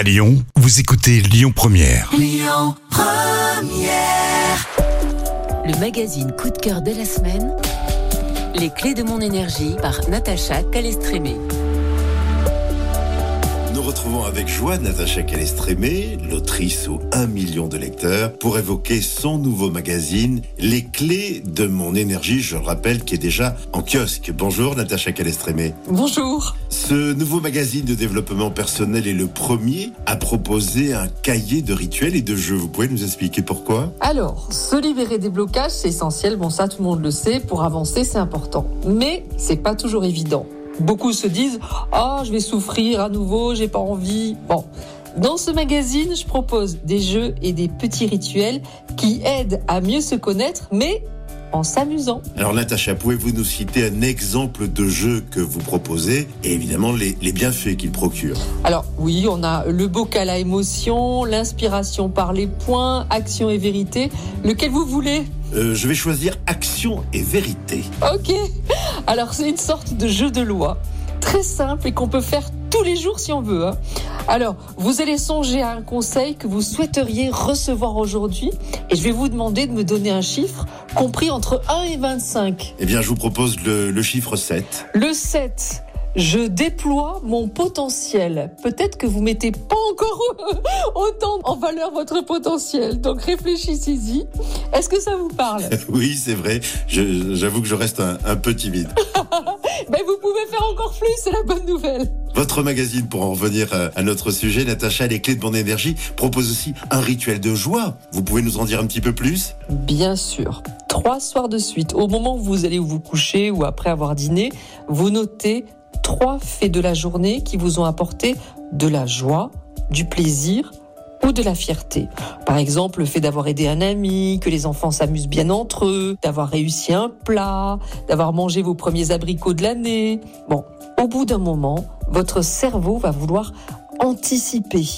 À Lyon, vous écoutez Lyon Première. Le magazine coup de cœur de la semaine. Les clés de mon énergie par Natacha Calestrémé. Nous retrouvons avec joie Natacha Calestrémé, l'autrice aux 1 million de lecteurs, pour évoquer son nouveau magazine, Les clés de mon énergie, je le rappelle, qui est déjà en kiosque. Bonjour Natacha Calestrémé. Bonjour. Ce nouveau magazine de développement personnel est le premier à proposer un cahier de rituels et de jeux. Vous pouvez nous expliquer pourquoi? Alors, se libérer des blocages, c'est essentiel. Bon, ça, tout le monde le sait. Pour avancer, c'est important. Mais c'est pas toujours évident. Beaucoup se disent Ah, je vais souffrir à nouveau, j'ai pas envie. Bon. Dans ce magazine, je propose des jeux et des petits rituels qui aident à mieux se connaître, mais en s'amusant. Alors Natacha, pouvez-vous nous citer un exemple de jeu que vous proposez et évidemment les, les bienfaits qu'il procure? Alors oui, on a le bocal à émotion, l'inspiration par les points, action et vérité. Lequel vous voulez? Euh, Je vais choisir action et vérité. Ok. Alors c'est une sorte de jeu de loi, très simple et qu'on peut faire tous les jours si on veut. hein. Alors, vous allez songer à un conseil que vous souhaiteriez recevoir aujourd'hui et je vais vous demander de me donner un chiffre compris entre 1 et 25. Eh bien, je vous propose le, le chiffre 7. Le 7. Je déploie mon potentiel. Peut-être que vous mettez pas encore autant en valeur votre potentiel. Donc réfléchissez-y. Est-ce que ça vous parle? Oui, c'est vrai. J'avoue que je reste un, un peu timide. Ben vous pouvez faire encore plus, c'est la bonne nouvelle. Votre magazine, pour en revenir à, à notre sujet, Natacha, les clés de mon énergie, propose aussi un rituel de joie. Vous pouvez nous en dire un petit peu plus? Bien sûr. Trois soirs de suite, au moment où vous allez vous coucher ou après avoir dîné, vous notez trois faits de la journée qui vous ont apporté de la joie, du plaisir ou de la fierté. Par exemple, le fait d'avoir aidé un ami, que les enfants s'amusent bien entre eux, d'avoir réussi un plat, d'avoir mangé vos premiers abricots de l'année. Bon, au bout d'un moment, votre cerveau va vouloir anticiper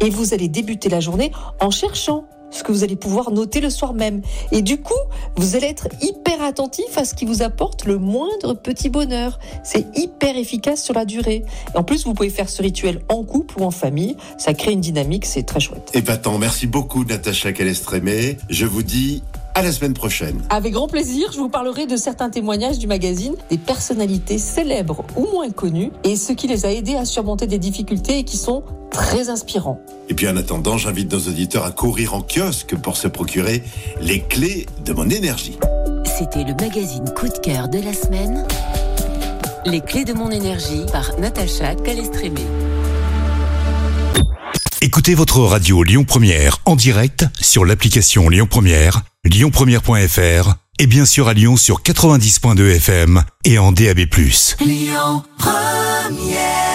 et vous allez débuter la journée en cherchant que vous allez pouvoir noter le soir même. Et du coup, vous allez être hyper attentif à ce qui vous apporte le moindre petit bonheur. C'est hyper efficace sur la durée. Et en plus, vous pouvez faire ce rituel en couple ou en famille. Ça crée une dynamique, c'est très chouette. Épatant. Merci beaucoup, Natacha Calestrémé. Je vous dis à la semaine prochaine. Avec grand plaisir, je vous parlerai de certains témoignages du magazine, des personnalités célèbres ou moins connues, et ce qui les a aidés à surmonter des difficultés et qui sont très inspirants. Et puis en attendant, j'invite nos auditeurs à courir en kiosque pour se procurer les clés de mon énergie. C'était le magazine coup de cœur de la semaine. Les clés de mon énergie par Natacha Calestrémé. Écoutez votre radio Lyon Première en direct sur l'application Lyon Première, lyonpremière.fr et bien sûr à Lyon sur 90.2 FM et en DAB+. Lyon Première